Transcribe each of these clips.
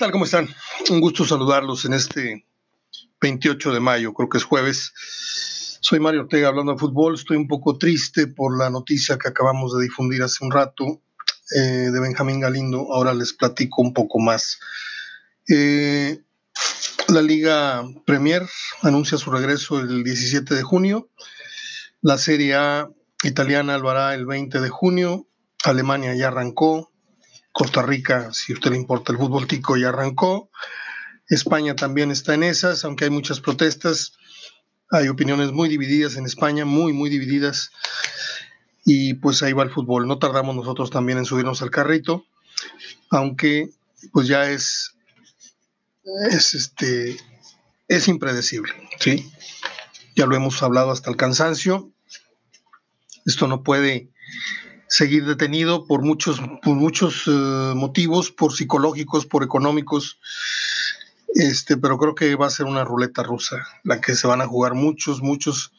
tal? ¿Cómo están? Un gusto saludarlos en este 28 de mayo, creo que es jueves. Soy Mario Ortega hablando de fútbol. Estoy un poco triste por la noticia que acabamos de difundir hace un rato eh, de Benjamín Galindo. Ahora les platico un poco más. Eh, la Liga Premier anuncia su regreso el 17 de junio. La Serie A italiana lo hará el 20 de junio. Alemania ya arrancó. Costa Rica, si usted le importa el fútbol tico, ya arrancó. España también está en esas, aunque hay muchas protestas. Hay opiniones muy divididas en España, muy, muy divididas. Y pues ahí va el fútbol. No tardamos nosotros también en subirnos al carrito, aunque pues ya es, es este, es impredecible, ¿sí? Ya lo hemos hablado hasta el cansancio. Esto no puede seguir detenido por muchos, por muchos eh, motivos, por psicológicos, por económicos. Este, pero creo que va a ser una ruleta rusa, la que se van a jugar muchos, muchos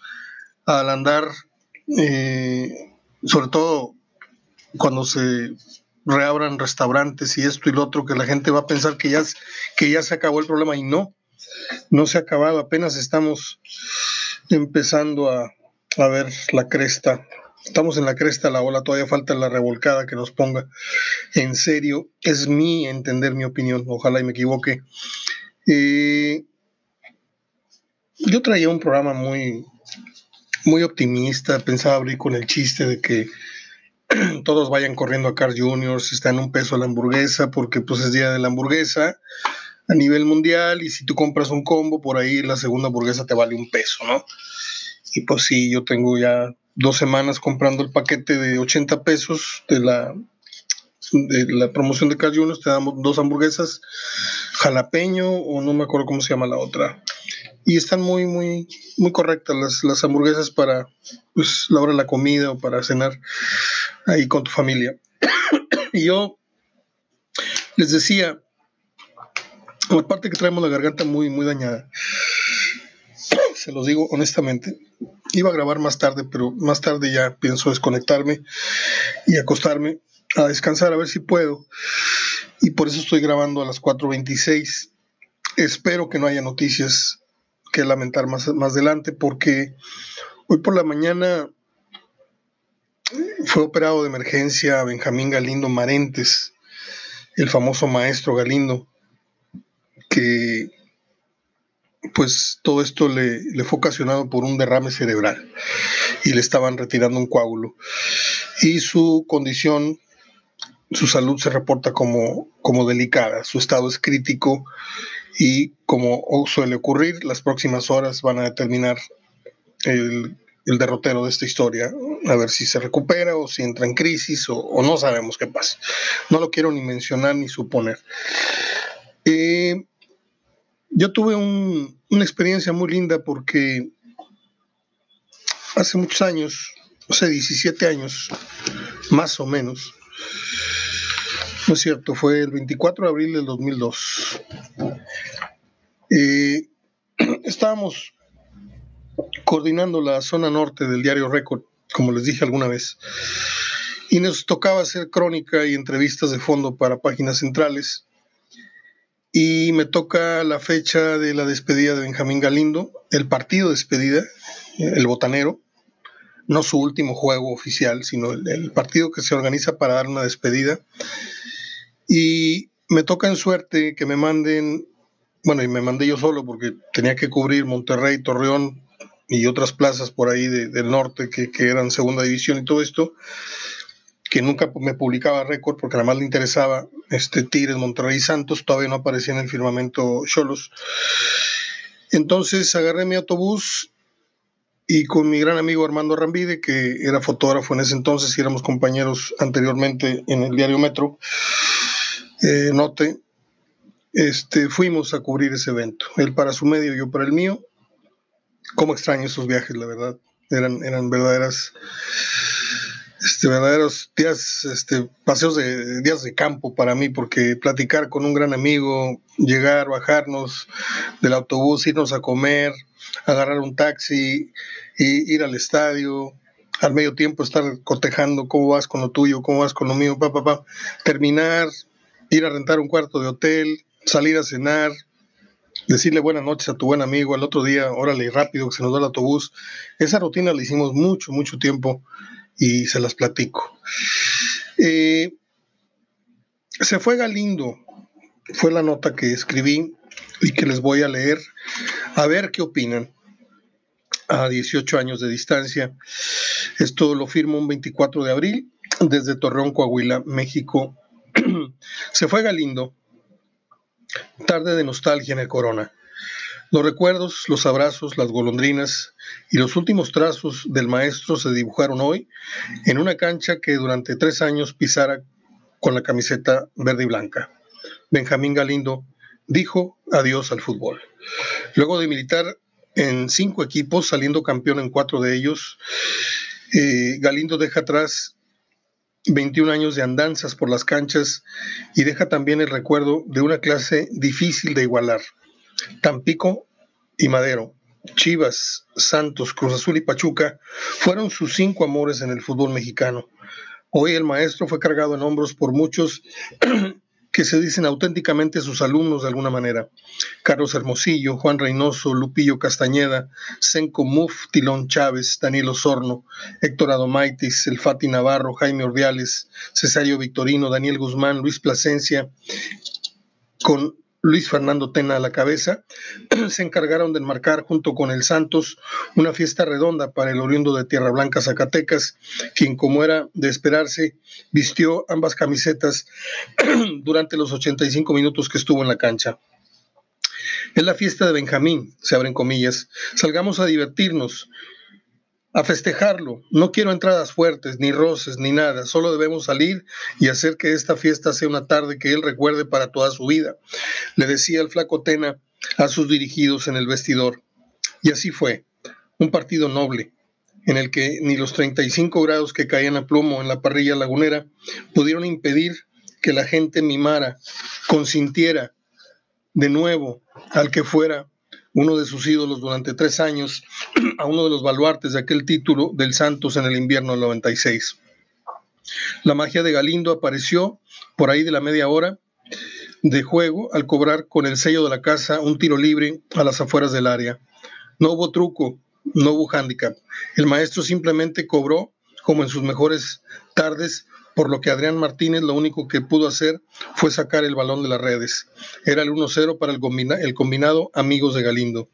al andar, eh, sobre todo cuando se reabran restaurantes y esto y lo otro, que la gente va a pensar que ya, que ya se acabó el problema y no, no se ha acabado, apenas estamos empezando a, a ver la cresta Estamos en la cresta de la ola, todavía falta la revolcada que nos ponga en serio. Es mi entender, mi opinión, ojalá y me equivoque. Eh, yo traía un programa muy, muy optimista, pensaba abrir con el chiste de que todos vayan corriendo a Carl Jr., está en un peso la hamburguesa, porque pues es día de la hamburguesa a nivel mundial y si tú compras un combo, por ahí la segunda hamburguesa te vale un peso, ¿no? Y pues sí, yo tengo ya dos semanas comprando el paquete de 80 pesos de la, de la promoción de Carl Juniors, te damos dos hamburguesas, jalapeño o no me acuerdo cómo se llama la otra. Y están muy, muy, muy correctas las, las hamburguesas para pues, la hora de la comida o para cenar ahí con tu familia. y yo les decía, aparte que traemos la garganta muy, muy dañada, se los digo honestamente, Iba a grabar más tarde, pero más tarde ya pienso desconectarme y acostarme a descansar a ver si puedo. Y por eso estoy grabando a las 4.26. Espero que no haya noticias que lamentar más, más adelante porque hoy por la mañana fue operado de emergencia Benjamín Galindo Marentes, el famoso maestro Galindo, que pues todo esto le, fue ocasionado por un derrame cerebral y le estaban retirando un coágulo. Y su condición, su salud se reporta como, como delicada, su estado es crítico y como suele ocurrir, las próximas horas van a determinar el, derrotero de esta historia, a ver si se recupera o si entra en crisis o, no sabemos qué pasa. No lo quiero ni mencionar ni suponer. Eh, yo tuve una experiencia muy linda porque hace muchos años, hace 17 años, más o menos, no es cierto, fue el 24 de abril del 2002. Eh, estábamos coordinando la zona norte del diario Record, como les dije alguna vez, y nos tocaba hacer crónica y entrevistas de fondo para páginas centrales y me toca la fecha de la despedida de Benjamín Galindo, el partido de despedida, el botanero, no su último juego oficial, sino el, partido que se organiza para dar una despedida. Y me toca en suerte que me manden, bueno, y me mandé yo solo porque tenía que cubrir Monterrey, Torreón y otras plazas por ahí del norte que, que eran segunda división y todo esto que nunca me publicaba récord porque además le interesaba este Tigres, Monterrey Santos, todavía no aparecía en el firmamento Cholos. Entonces agarré mi autobús y con mi gran amigo Armando Rambide, que era fotógrafo en ese entonces y éramos compañeros anteriormente en el diario Metro, eh, Note, este, fuimos a cubrir ese evento. Él para su medio, yo para el mío. Cómo extraño esos viajes, la verdad. Eran, eran verdaderas este, verdaderos días, este, paseos de días de campo para mí, porque platicar con un gran amigo, llegar, bajarnos del autobús, irnos a comer, agarrar un taxi, y ir al estadio, al medio tiempo estar cotejando cómo vas con lo tuyo, cómo vas con lo mío, papá, terminar, ir a rentar un cuarto de hotel, salir a cenar, decirle buenas noches a tu buen amigo, al otro día, órale, rápido, que se nos da el autobús. Esa rutina la hicimos mucho, mucho tiempo y se las platico. Eh, se fue Galindo, fue la nota que escribí y que les voy a leer, a ver qué opinan a 18 años de distancia. Esto lo firmo un 24 de abril desde Torreón, Coahuila, México. Se fue Galindo. Tarde de nostalgia en el Corona. Los recuerdos, los abrazos, las golondrinas y los últimos trazos del maestro se dibujaron hoy en una cancha que durante tres años pisara con la camiseta verde y blanca. Benjamín Galindo dijo adiós al fútbol. Luego de militar en cinco equipos, saliendo campeón en cuatro de ellos, eh, Galindo deja atrás 21 años de andanzas por las canchas y deja también el recuerdo de una clase difícil de igualar. Tampico y Madero, Chivas, Santos, Cruz Azul y Pachuca fueron sus cinco amores en el fútbol mexicano. Hoy el maestro fue cargado en hombros por muchos que se dicen auténticamente sus alumnos de alguna manera. Carlos Hermosillo, Juan Reynoso, Lupillo Castañeda, Senco Muf, Tilón Chávez, Daniel Osorno, Héctor Adomaitis, El Fati Navarro, Jaime Ordiales, Cesario Victorino, Daniel Guzmán, Luis Plasencia, con Luis Fernando Tena a la cabeza, se encargaron de enmarcar junto con el Santos una fiesta redonda para el oriundo de Tierra Blanca, Zacatecas, quien, como era de esperarse, vistió ambas camisetas durante los 85 minutos que estuvo en la cancha. Es la fiesta de Benjamín, se abren comillas. Salgamos a divertirnos, a festejarlo. No quiero entradas fuertes, ni roces, ni nada. Solo debemos salir y hacer que esta fiesta sea una tarde que él recuerde para toda su vida. Le decía el flaco Tena a sus dirigidos en el vestidor. Y así fue. Un partido noble, en el que ni los 35 grados que caían a plomo en la parrilla lagunera pudieron impedir que la gente mimara, consintiera de nuevo al que fuera uno de sus ídolos durante tres años, a uno de los baluartes de aquel título del Santos en el invierno del 96. La magia de Galindo apareció por ahí de la media hora de juego al cobrar con el sello de la casa un tiro libre a las afueras del área. No hubo truco, no hubo hándicap. El maestro simplemente cobró, como en sus mejores tardes, por lo que Adrián Martínez lo único que pudo hacer fue sacar el balón de las redes. Era el 1-0 para el, combinado Amigos de Galindo.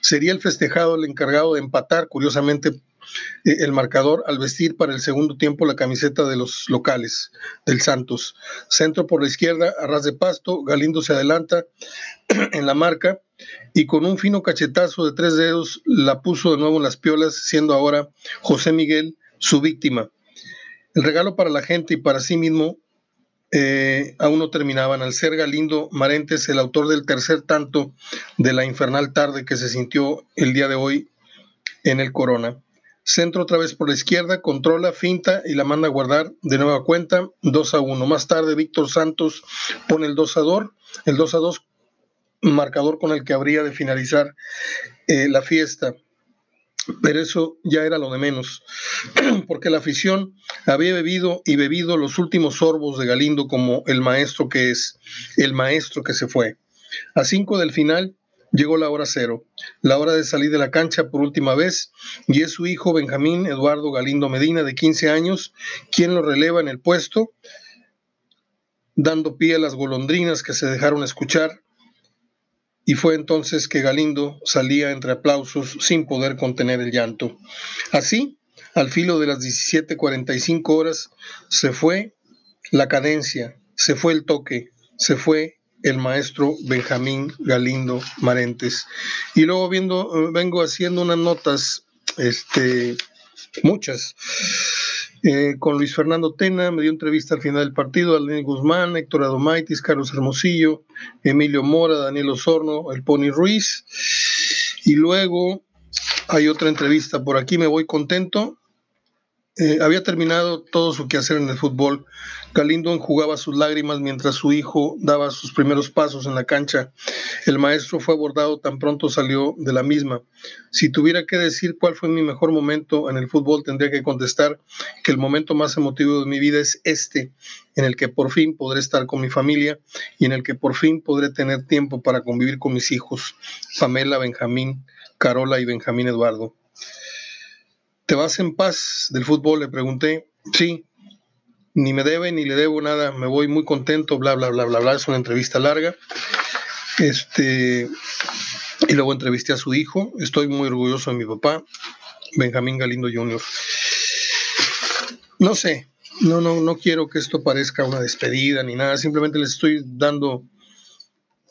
Sería el festejado el encargado de empatar, curiosamente, eh, el marcador al vestir para el segundo tiempo la camiseta de los locales del Santos. Centro por la izquierda, a ras de pasto, Galindo se adelanta en la marca y con un fino cachetazo de tres dedos la puso de nuevo en las piolas, siendo ahora José Miguel su víctima. El regalo para la gente y para sí mismo eh, aún no terminaban. Al ser Galindo Marentes el autor del tercer tanto de la infernal tarde que se sintió el día de hoy en el Corona. Centro otra vez por la izquierda, controla, finta y la manda a guardar de nueva cuenta, 2 a 1. Más tarde, Víctor Santos pone el 2 a 2, el 2 a 2, marcador con el que habría de finalizar eh, la fiesta pero eso ya era lo de menos, porque la afición había bebido y bebido los últimos sorbos de Galindo como el maestro que es, el maestro que se fue. A cinco del final llegó la hora cero, la hora de salir de la cancha por última vez, y es su hijo Benjamín Eduardo Galindo Medina, de 15 años, quien lo releva en el puesto, dando pie a las golondrinas que se dejaron escuchar y fue entonces que Galindo salía entre aplausos sin poder contener el llanto. Así, al filo de las 17:45 horas, se fue la cadencia, se fue el toque, se fue el maestro Benjamín Galindo Marentes. Y luego viendo, vengo haciendo unas notas, este, muchas, eh, con Luis Fernando Tena, me dio entrevista al final del partido, a Guzmán, Héctor Adomaitis, Carlos Hermosillo, Emilio Mora, Daniel Osorno, el Pony Ruiz. Y luego hay otra entrevista por aquí, me voy contento. Eh, había terminado todo su quehacer en el fútbol. Galindo enjugaba sus lágrimas mientras su hijo daba sus primeros pasos en la cancha. El maestro fue abordado tan pronto salió de la misma. Si tuviera que decir cuál fue mi mejor momento en el fútbol, tendría que contestar que el momento más emotivo de mi vida es este, en el que por fin podré estar con mi familia y en el que por fin podré tener tiempo para convivir con mis hijos, Pamela, Benjamín, Carola y Benjamín Eduardo. ¿Te vas en paz del fútbol? Le pregunté. Sí, ni me debe ni le debo nada, me voy muy contento, bla, bla, bla, bla, bla. Es una entrevista larga. Este, y luego entrevisté a su hijo. Estoy muy orgulloso de mi papá, Benjamín Galindo Jr. No sé, no, no, no quiero que esto parezca una despedida ni nada, simplemente les estoy dando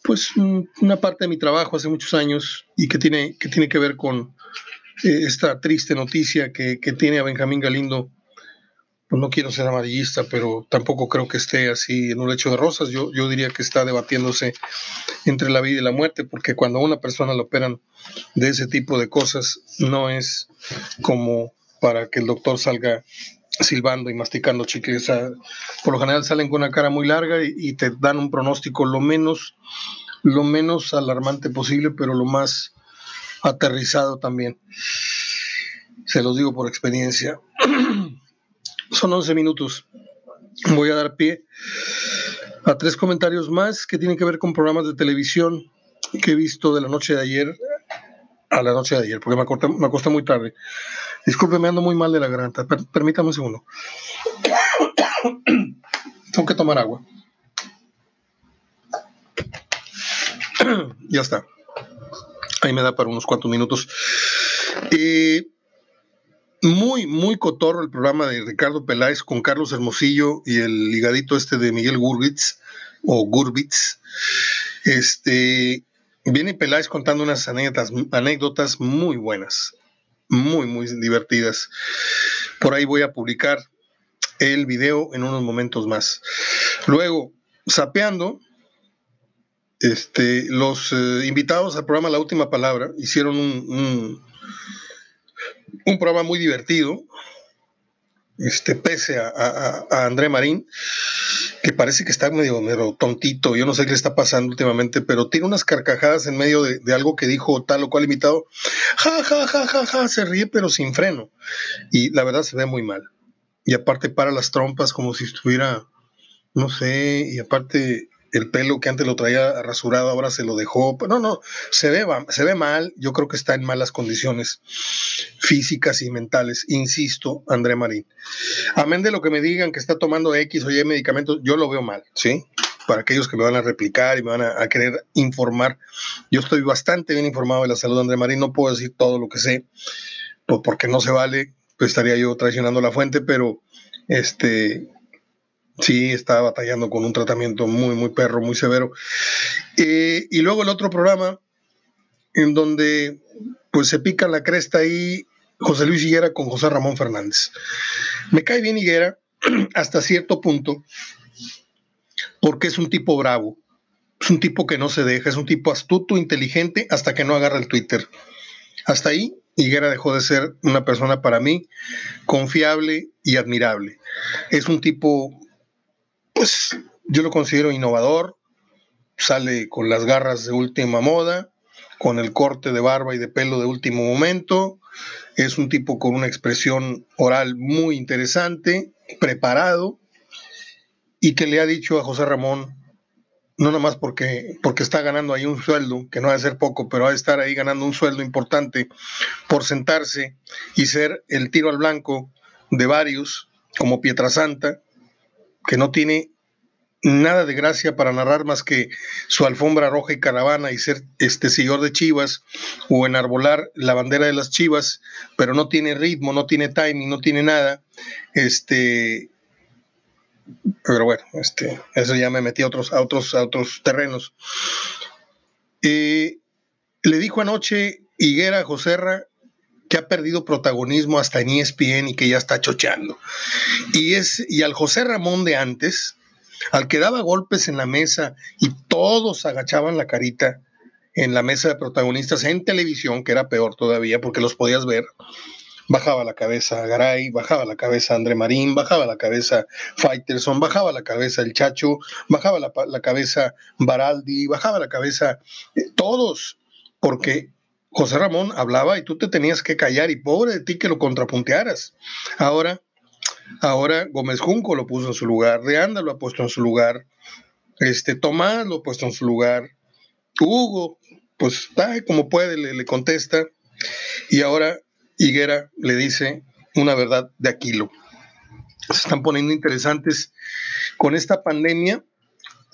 pues una parte de mi trabajo hace muchos años y que tiene, que tiene que ver con, esta triste noticia que, tiene a Benjamín Galindo. Pues no quiero ser amarillista, pero tampoco creo que esté así en un lecho de rosas. Yo, yo diría que está debatiéndose entre la vida y la muerte, porque cuando a una persona le operan de ese tipo de cosas, no es como para que el doctor salga silbando y masticando chicles. por lo general salen con una cara muy larga y, y, te dan un pronóstico lo menos, lo menos alarmante posible, pero lo más aterrizado también. Se los digo por experiencia. Son 11 minutos. Voy a dar pie a tres comentarios más que tienen que ver con programas de televisión que he visto de la noche de ayer a la noche de ayer, porque me acosté, me acosté muy tarde. Disculpe, me ando muy mal de la garganta. permítame un segundo. Tengo que tomar agua. ya está. Ahí me da para unos cuantos minutos. Eh, muy, muy cotorro el programa de Ricardo Peláez con Carlos Hermosillo y el ligadito este de Miguel Gurbitz o Gurbitz. Este, viene Peláez contando unas anécdotas, anécdotas muy buenas, muy, muy divertidas. Por ahí voy a publicar el video en unos momentos más. Luego, sapeando, este, los eh, invitados al programa La Última Palabra hicieron un, un, programa muy divertido, este, pese a, André Marín, que parece que está medio, medio, tontito, yo no sé qué le está pasando últimamente, pero tiene unas carcajadas en medio de, de, algo que dijo tal o cual invitado, ja, ja, ja, ja, ja, se ríe pero sin freno, y la verdad se ve muy mal. Y aparte para las trompas como si estuviera, no sé, y aparte el pelo que antes lo traía rasurado, ahora se lo dejó. No, no, se ve, se ve mal. Yo creo que está en malas condiciones físicas y mentales. Insisto, André Marín. Amén de lo que me digan que está tomando X o Y medicamentos, yo lo veo mal, ¿sí? Para aquellos que me van a replicar y me van a, querer informar, yo estoy bastante bien informado de la salud de André Marín. No puedo decir todo lo que sé, pues porque no se vale, pues estaría yo traicionando la fuente, pero este Sí, estaba batallando con un tratamiento muy, muy perro, muy severo. Eh, y luego el otro programa, en donde pues se pica la cresta ahí José Luis Higuera con José Ramón Fernández. Me cae bien Higuera hasta cierto punto, porque es un tipo bravo, es un tipo que no se deja, es un tipo astuto, inteligente, hasta que no agarra el Twitter. Hasta ahí, Higuera dejó de ser una persona para mí confiable y admirable. Es un tipo pues yo lo considero innovador, sale con las garras de última moda, con el corte de barba y de pelo de último momento, es un tipo con una expresión oral muy interesante, preparado, y que le ha dicho a José Ramón, no nomás porque, porque está ganando ahí un sueldo, que no ha de ser poco, pero ha de estar ahí ganando un sueldo importante por sentarse y ser el tiro al blanco de varios, como Pietrasanta, que no tiene nada de gracia para narrar más que su alfombra roja y caravana y ser este señor de Chivas o enarbolar la bandera de las Chivas, pero no tiene ritmo, no tiene timing, no tiene nada. Este, pero bueno, este, eso ya me metí a otros, a otros, a otros terrenos. Eh, le dijo anoche Higuera a Joserra que ha perdido protagonismo hasta en ESPN y que ya está chocheando. Y, es, y al José Ramón de antes, al que daba golpes en la mesa y todos agachaban la carita en la mesa de protagonistas en televisión, que era peor todavía porque los podías ver, bajaba la cabeza Garay, bajaba la cabeza André Marín, bajaba la cabeza Faitelson, bajaba la cabeza el Chacho, bajaba la, cabeza Baraldi, bajaba la cabeza eh, todos, porque José Ramón hablaba y tú te tenías que callar y pobre de ti que lo contrapuntearas. Ahora, ahora Gómez Junco lo puso en su lugar, De Anda lo ha puesto en su lugar, este Tomás lo ha puesto en su lugar, Hugo, pues como puede, le, le contesta, y ahora Higuera le dice una verdad de Aquilo. Se están poniendo interesantes con esta pandemia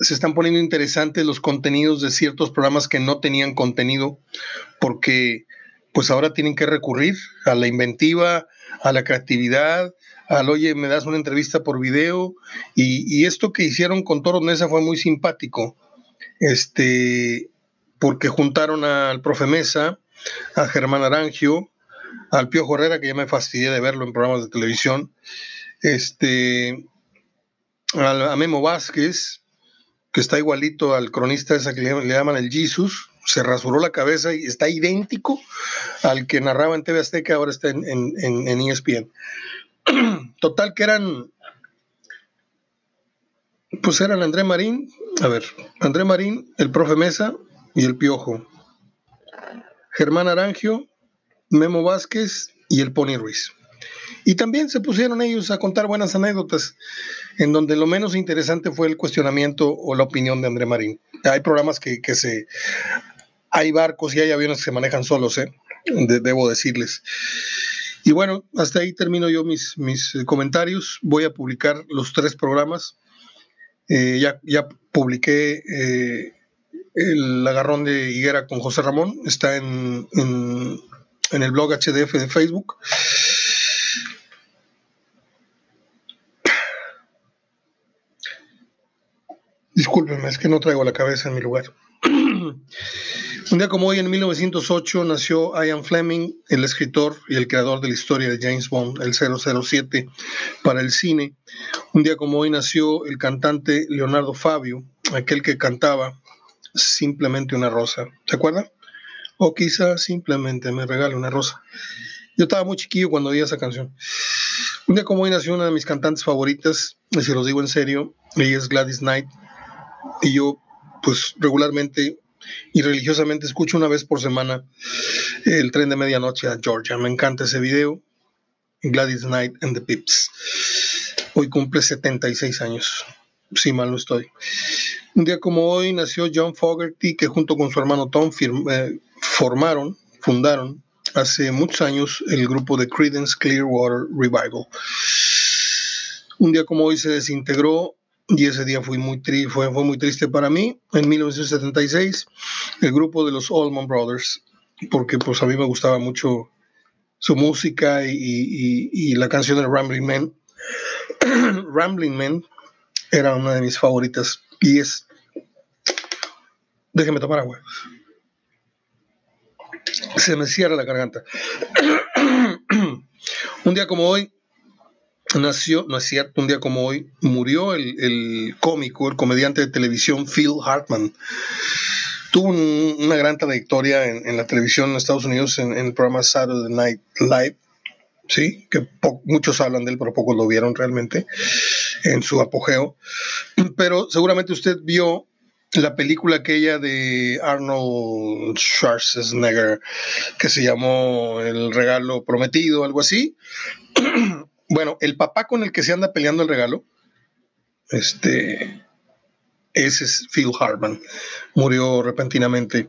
se están poniendo interesantes los contenidos de ciertos programas que no tenían contenido, porque pues ahora tienen que recurrir a la inventiva, a la creatividad, al oye, me das una entrevista por video, y, esto que hicieron con Toro Nesa fue muy simpático, este, porque juntaron al profe Mesa, a Germán Arangio, al Pío Herrera, que ya me fastidié de verlo en programas de televisión, este, a Memo Vázquez, que está igualito al cronista esa que le, llaman el Jesus, se rasuró la cabeza y está idéntico al que narraba en TV Azteca, ahora está en, en, ESPN. Total que eran, pues eran André Marín, a ver, André Marín, el profe Mesa y el Piojo. Germán Arangio, Memo Vázquez y el Pony Ruiz. Y también se pusieron ellos a contar buenas anécdotas, en donde lo menos interesante fue el cuestionamiento o la opinión de André Marín. Hay programas que, se... Hay barcos y hay aviones que se manejan solos, ¿eh? debo decirles. Y bueno, hasta ahí termino yo mis, mis comentarios. Voy a publicar los tres programas. Eh, ya, ya publiqué eh, el agarrón de higuera con José Ramón. Está en, en, en el blog HDF de Facebook. Discúlpenme, es que no traigo la cabeza en mi lugar. Un día como hoy, en 1908, nació Ian Fleming, el escritor y el creador de la historia de James Bond, el 007, para el cine. Un día como hoy nació el cantante Leonardo Fabio, aquel que cantaba simplemente una rosa. ¿Se acuerdan? O quizá simplemente me regale una rosa. Yo estaba muy chiquillo cuando oía esa canción. Un día como hoy nació una de mis cantantes favoritas, y si los digo en serio, ella es Gladys Knight, y yo pues regularmente y religiosamente escucho una vez por semana el tren de medianoche a Georgia. Me encanta ese video. Gladys Knight and the Pips. Hoy cumple 76 años, si mal no estoy. Un día como hoy nació John Fogerty, que junto con su hermano Tom eh, formaron, fundaron hace muchos años el grupo de Credence Clearwater Revival. Un día como hoy se desintegró y ese día fue muy, fue, fue muy triste para mí. En 1976, el grupo de los Allman Brothers, porque pues a mí me gustaba mucho su música y, la canción de Rambling Man. Rambling Man era una de mis favoritas y es... Déjeme tomar agua. Se me cierra la garganta. Un día como hoy, nació, no es cierto, un día como hoy, murió el, cómico, el comediante de televisión Phil Hartman. Tuvo una gran trayectoria en, la televisión en Estados Unidos en, el programa Saturday Night Live, ¿sí? que muchos hablan de él, pero pocos lo vieron realmente en su apogeo. Pero seguramente usted vio la película aquella de Arnold Schwarzenegger que se llamó El regalo prometido, algo así. Bueno, el papá con el que se anda peleando el regalo, este, ese es Phil Hartman. Murió repentinamente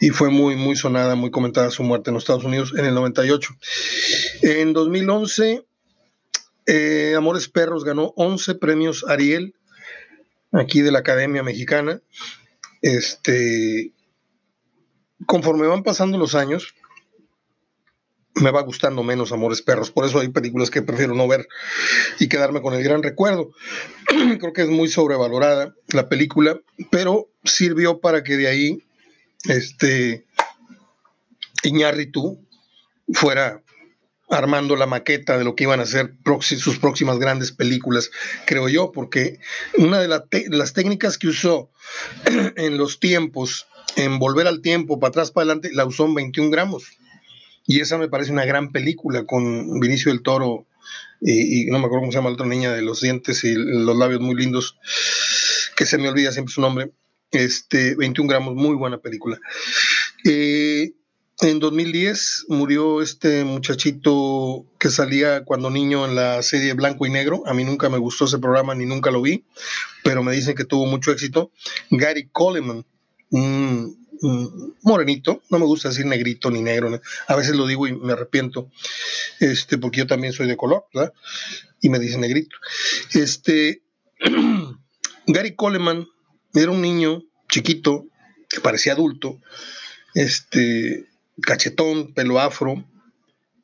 y fue muy, muy sonada, muy comentada su muerte en los Estados Unidos en el 98. En 2011, eh, Amores Perros ganó 11 premios Ariel, aquí de la Academia Mexicana. Este, conforme van pasando los años, me va gustando menos Amores Perros. Por eso hay películas que prefiero no ver y quedarme con el gran recuerdo. Creo que es muy sobrevalorada la película, pero sirvió para que de ahí este Iñárritu fuera armando la maqueta de lo que iban a ser sus próximas grandes películas, creo yo, porque una de las técnicas que usó en los tiempos, en volver al tiempo, para atrás, para adelante, la usó en 21 gramos Y esa me parece una gran película con Vinicio del Toro y, no me acuerdo cómo se llama la otra niña de los dientes y los labios muy lindos, que se me olvida siempre su nombre. Este, 21 gramos, muy buena película. Eh, en 2010 murió este muchachito que salía cuando niño en la serie Blanco y Negro. A mí nunca me gustó ese programa ni nunca lo vi, pero me dicen que tuvo mucho éxito. Gary Coleman, un, morenito, no me gusta decir negrito ni negro, a veces lo digo y me arrepiento, este, porque yo también soy de color, ¿verdad? Y me dicen negrito. Este, Gary Coleman era un niño chiquito que parecía adulto, este, cachetón, pelo afro,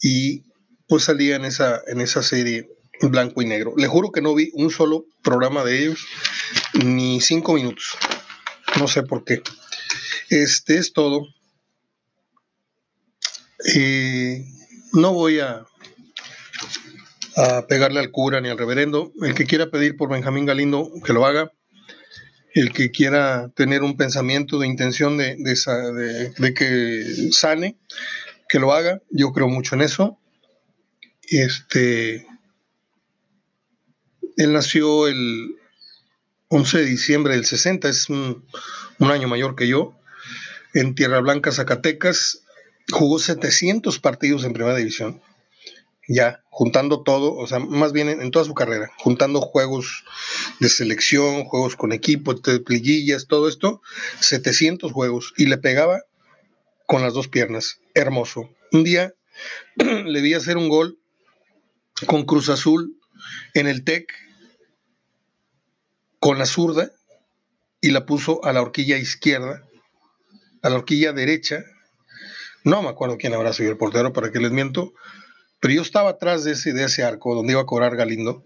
y pues salía en esa, en esa serie blanco y negro. Le juro que no vi un solo programa de ellos, ni cinco minutos. No sé por qué. Este es todo. Eh, no voy a, a pegarle al cura ni al reverendo. El que quiera pedir por Benjamín Galindo, que lo haga el que quiera tener un pensamiento de intención de, de, que sane, que lo haga. Yo creo mucho en eso. Este, él nació el 11 de diciembre del 60, es un, un año mayor que yo, en Tierra Blanca, Zacatecas. Jugó 700 partidos en primera división ya, juntando todo, o sea, más bien en, toda su carrera, juntando juegos de selección, juegos con equipo, pliguillas, todo esto, 700 juegos, y le pegaba con las dos piernas, hermoso. Un día le vi hacer un gol con Cruz Azul en el TEC, con la zurda, y la puso a la horquilla izquierda, la horquilla derecha, no me acuerdo quién habrá sido el portero, para que les miento, pero yo estaba atrás de ese, de ese arco donde iba a cobrar Galindo,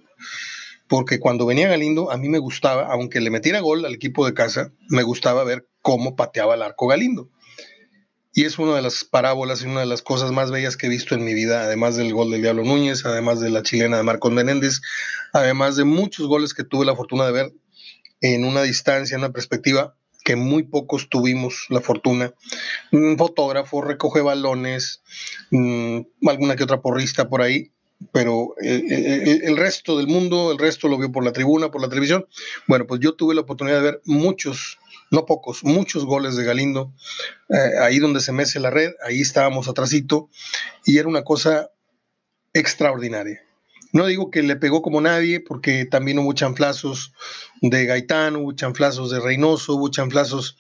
porque cuando venía Galindo a mí me gustaba, aunque le metiera gol al equipo de casa, me gustaba ver cómo pateaba el arco Galindo. Y es una de las parábolas y una de las cosas más bellas que he visto en mi vida, además del gol del Diablo Núñez, además de la chilena de Marcos Menéndez, además de muchos goles que tuve la fortuna de ver en una distancia, en una perspectiva que muy pocos tuvimos la fortuna. Un fotógrafo recoge balones, mm, alguna que otra porrista por ahí, pero eh, eh, eh, el, resto del mundo, el resto lo vio por la tribuna, por la televisión. Bueno, pues yo tuve la oportunidad de ver muchos, no pocos, muchos goles de Galindo, ahí donde se mece la red, ahí estábamos atrasito, y era una cosa extraordinaria. No digo que le pegó como nadie, porque también hubo chanflazos de Gaitán, hubo chanflazos de Reynoso, hubo chanflazos,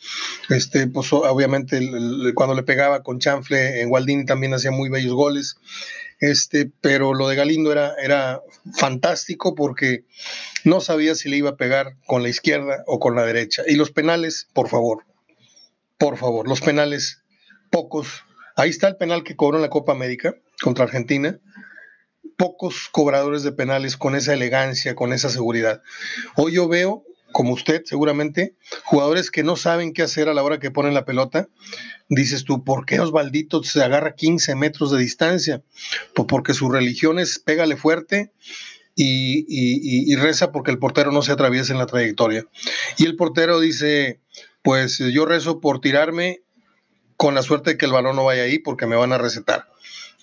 este, pues obviamente cuando le pegaba con chanfle en Waldini también hacía muy bellos goles. Este, pero lo de Galindo era, era fantástico porque no sabía si le iba a pegar con la izquierda o con la derecha. Y los penales, por favor, por favor, los penales, pocos. Ahí está el penal que cobró en la Copa América contra Argentina pocos cobradores de penales con esa elegancia, con esa seguridad. Hoy yo veo, como usted seguramente, jugadores que no saben qué hacer a la hora que ponen la pelota. Dices tú, ¿por qué Osvaldito se agarra 15 metros de distancia? Pues porque su religión es pégale fuerte y, reza porque el portero no se atraviese en la trayectoria. Y el portero dice, pues yo rezo por tirarme con la suerte de que el balón no vaya ahí porque me van a recetar.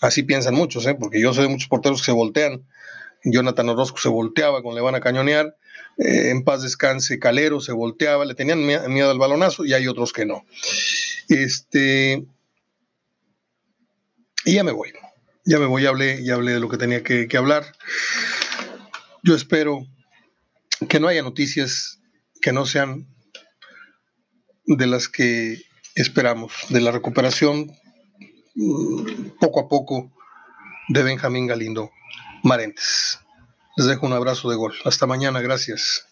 Así piensan muchos, ¿eh? porque yo soy de muchos porteros que se voltean. Jonathan Orozco se volteaba cuando le van a cañonear. Eh, en paz descanse, Calero se volteaba, le tenían miedo al balonazo y hay otros que no. Este. Y ya me voy. Ya me voy, ya hablé, ya hablé de lo que tenía que hablar. Yo espero que no haya noticias que no sean de las que esperamos, de la recuperación poco a poco de Benjamín Galindo Marentes. Les dejo un abrazo de gol. Hasta mañana, gracias.